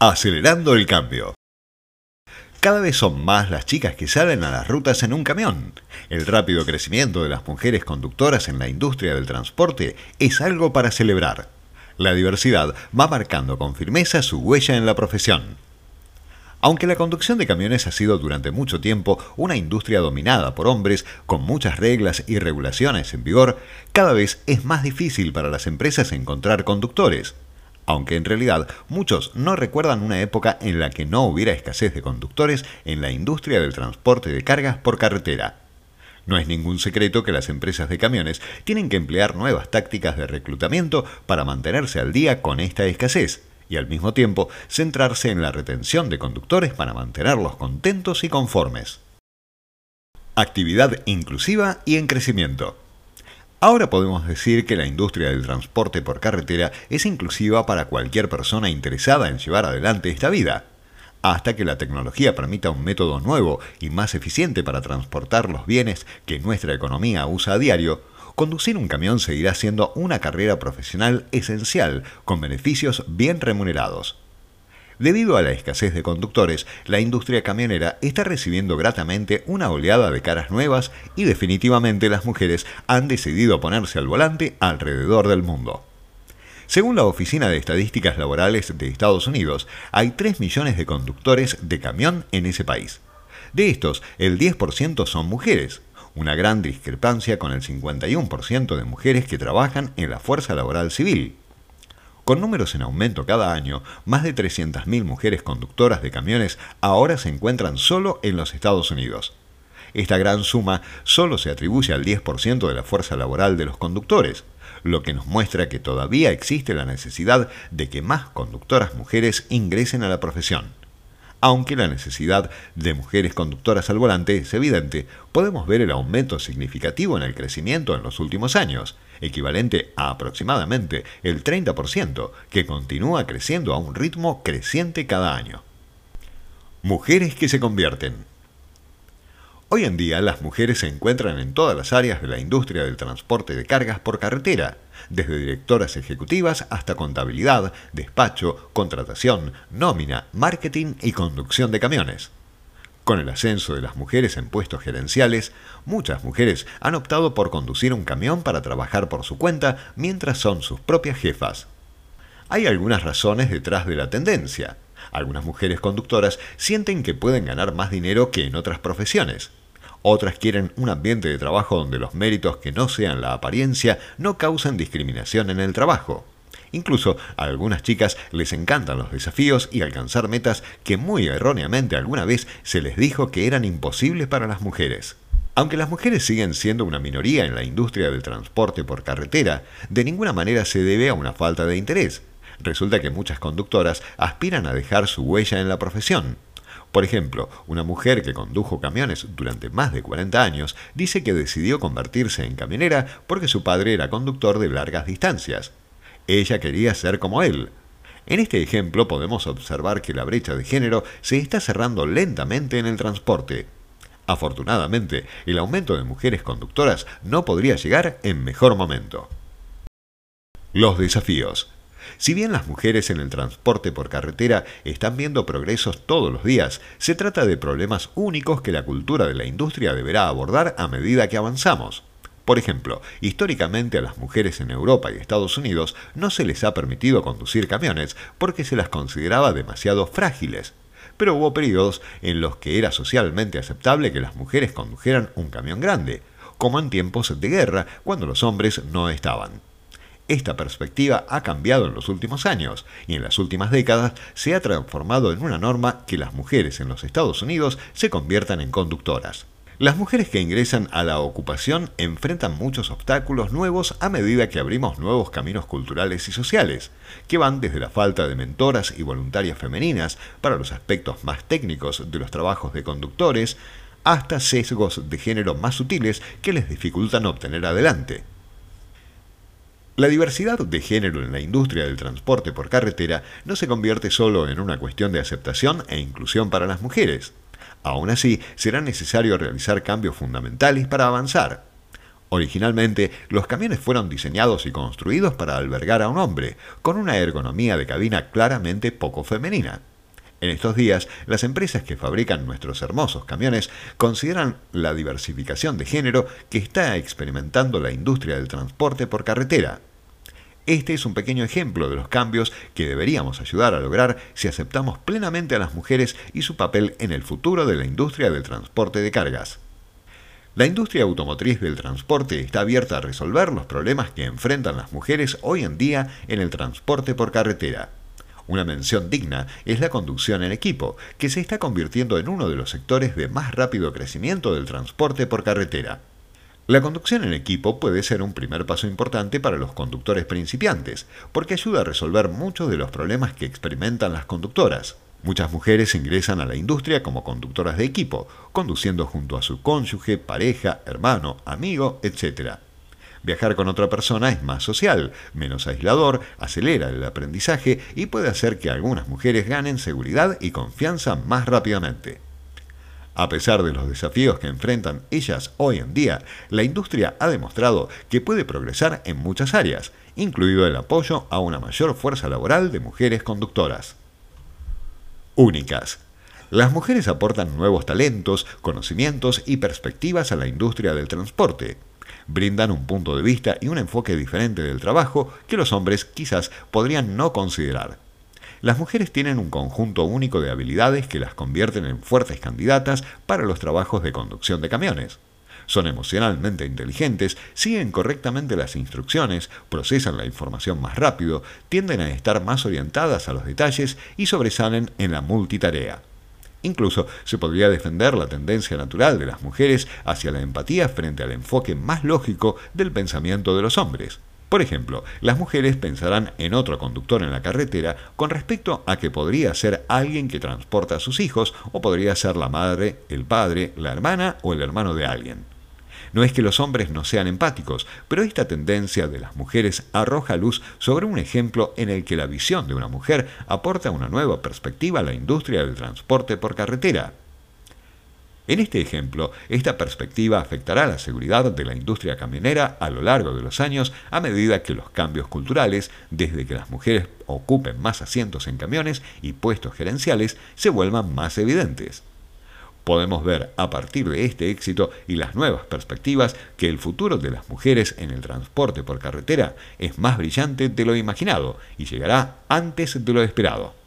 Acelerando el cambio. Cada vez son más las chicas que salen a las rutas en un camión. El rápido crecimiento de las mujeres conductoras en la industria del transporte es algo para celebrar. La diversidad va marcando con firmeza su huella en la profesión. Aunque la conducción de camiones ha sido durante mucho tiempo una industria dominada por hombres con muchas reglas y regulaciones en vigor, cada vez es más difícil para las empresas encontrar conductores aunque en realidad muchos no recuerdan una época en la que no hubiera escasez de conductores en la industria del transporte de cargas por carretera. No es ningún secreto que las empresas de camiones tienen que emplear nuevas tácticas de reclutamiento para mantenerse al día con esta escasez y al mismo tiempo centrarse en la retención de conductores para mantenerlos contentos y conformes. Actividad inclusiva y en crecimiento. Ahora podemos decir que la industria del transporte por carretera es inclusiva para cualquier persona interesada en llevar adelante esta vida. Hasta que la tecnología permita un método nuevo y más eficiente para transportar los bienes que nuestra economía usa a diario, conducir un camión seguirá siendo una carrera profesional esencial con beneficios bien remunerados. Debido a la escasez de conductores, la industria camionera está recibiendo gratamente una oleada de caras nuevas y definitivamente las mujeres han decidido ponerse al volante alrededor del mundo. Según la Oficina de Estadísticas Laborales de Estados Unidos, hay 3 millones de conductores de camión en ese país. De estos, el 10% son mujeres, una gran discrepancia con el 51% de mujeres que trabajan en la fuerza laboral civil. Con números en aumento cada año, más de 300.000 mujeres conductoras de camiones ahora se encuentran solo en los Estados Unidos. Esta gran suma solo se atribuye al 10% de la fuerza laboral de los conductores, lo que nos muestra que todavía existe la necesidad de que más conductoras mujeres ingresen a la profesión. Aunque la necesidad de mujeres conductoras al volante es evidente, podemos ver el aumento significativo en el crecimiento en los últimos años, equivalente a aproximadamente el 30%, que continúa creciendo a un ritmo creciente cada año. Mujeres que se convierten. Hoy en día las mujeres se encuentran en todas las áreas de la industria del transporte de cargas por carretera, desde directoras ejecutivas hasta contabilidad, despacho, contratación, nómina, marketing y conducción de camiones. Con el ascenso de las mujeres en puestos gerenciales, muchas mujeres han optado por conducir un camión para trabajar por su cuenta mientras son sus propias jefas. Hay algunas razones detrás de la tendencia. Algunas mujeres conductoras sienten que pueden ganar más dinero que en otras profesiones. Otras quieren un ambiente de trabajo donde los méritos que no sean la apariencia no causan discriminación en el trabajo. Incluso a algunas chicas les encantan los desafíos y alcanzar metas que muy erróneamente alguna vez se les dijo que eran imposibles para las mujeres. Aunque las mujeres siguen siendo una minoría en la industria del transporte por carretera, de ninguna manera se debe a una falta de interés. Resulta que muchas conductoras aspiran a dejar su huella en la profesión. Por ejemplo, una mujer que condujo camiones durante más de 40 años dice que decidió convertirse en camionera porque su padre era conductor de largas distancias. Ella quería ser como él. En este ejemplo podemos observar que la brecha de género se está cerrando lentamente en el transporte. Afortunadamente, el aumento de mujeres conductoras no podría llegar en mejor momento. Los desafíos. Si bien las mujeres en el transporte por carretera están viendo progresos todos los días, se trata de problemas únicos que la cultura de la industria deberá abordar a medida que avanzamos. Por ejemplo, históricamente a las mujeres en Europa y Estados Unidos no se les ha permitido conducir camiones porque se las consideraba demasiado frágiles. Pero hubo periodos en los que era socialmente aceptable que las mujeres condujeran un camión grande, como en tiempos de guerra, cuando los hombres no estaban. Esta perspectiva ha cambiado en los últimos años y en las últimas décadas se ha transformado en una norma que las mujeres en los Estados Unidos se conviertan en conductoras. Las mujeres que ingresan a la ocupación enfrentan muchos obstáculos nuevos a medida que abrimos nuevos caminos culturales y sociales, que van desde la falta de mentoras y voluntarias femeninas para los aspectos más técnicos de los trabajos de conductores, hasta sesgos de género más sutiles que les dificultan obtener adelante. La diversidad de género en la industria del transporte por carretera no se convierte solo en una cuestión de aceptación e inclusión para las mujeres. Aún así, será necesario realizar cambios fundamentales para avanzar. Originalmente, los camiones fueron diseñados y construidos para albergar a un hombre, con una ergonomía de cabina claramente poco femenina. En estos días, las empresas que fabrican nuestros hermosos camiones consideran la diversificación de género que está experimentando la industria del transporte por carretera. Este es un pequeño ejemplo de los cambios que deberíamos ayudar a lograr si aceptamos plenamente a las mujeres y su papel en el futuro de la industria del transporte de cargas. La industria automotriz del transporte está abierta a resolver los problemas que enfrentan las mujeres hoy en día en el transporte por carretera. Una mención digna es la conducción en equipo, que se está convirtiendo en uno de los sectores de más rápido crecimiento del transporte por carretera. La conducción en equipo puede ser un primer paso importante para los conductores principiantes, porque ayuda a resolver muchos de los problemas que experimentan las conductoras. Muchas mujeres ingresan a la industria como conductoras de equipo, conduciendo junto a su cónyuge, pareja, hermano, amigo, etc. Viajar con otra persona es más social, menos aislador, acelera el aprendizaje y puede hacer que algunas mujeres ganen seguridad y confianza más rápidamente. A pesar de los desafíos que enfrentan ellas hoy en día, la industria ha demostrado que puede progresar en muchas áreas, incluido el apoyo a una mayor fuerza laboral de mujeres conductoras únicas. Las mujeres aportan nuevos talentos, conocimientos y perspectivas a la industria del transporte. Brindan un punto de vista y un enfoque diferente del trabajo que los hombres quizás podrían no considerar. Las mujeres tienen un conjunto único de habilidades que las convierten en fuertes candidatas para los trabajos de conducción de camiones son emocionalmente inteligentes, siguen correctamente las instrucciones, procesan la información más rápido, tienden a estar más orientadas a los detalles y sobresalen en la multitarea. Incluso se podría defender la tendencia natural de las mujeres hacia la empatía frente al enfoque más lógico del pensamiento de los hombres. Por ejemplo, las mujeres pensarán en otro conductor en la carretera con respecto a que podría ser alguien que transporta a sus hijos o podría ser la madre, el padre, la hermana o el hermano de alguien. No es que los hombres no sean empáticos, pero esta tendencia de las mujeres arroja luz sobre un ejemplo en el que la visión de una mujer aporta una nueva perspectiva a la industria del transporte por carretera. En este ejemplo, esta perspectiva afectará la seguridad de la industria camionera a lo largo de los años a medida que los cambios culturales, desde que las mujeres ocupen más asientos en camiones y puestos gerenciales, se vuelvan más evidentes podemos ver a partir de este éxito y las nuevas perspectivas que el futuro de las mujeres en el transporte por carretera es más brillante de lo imaginado y llegará antes de lo esperado.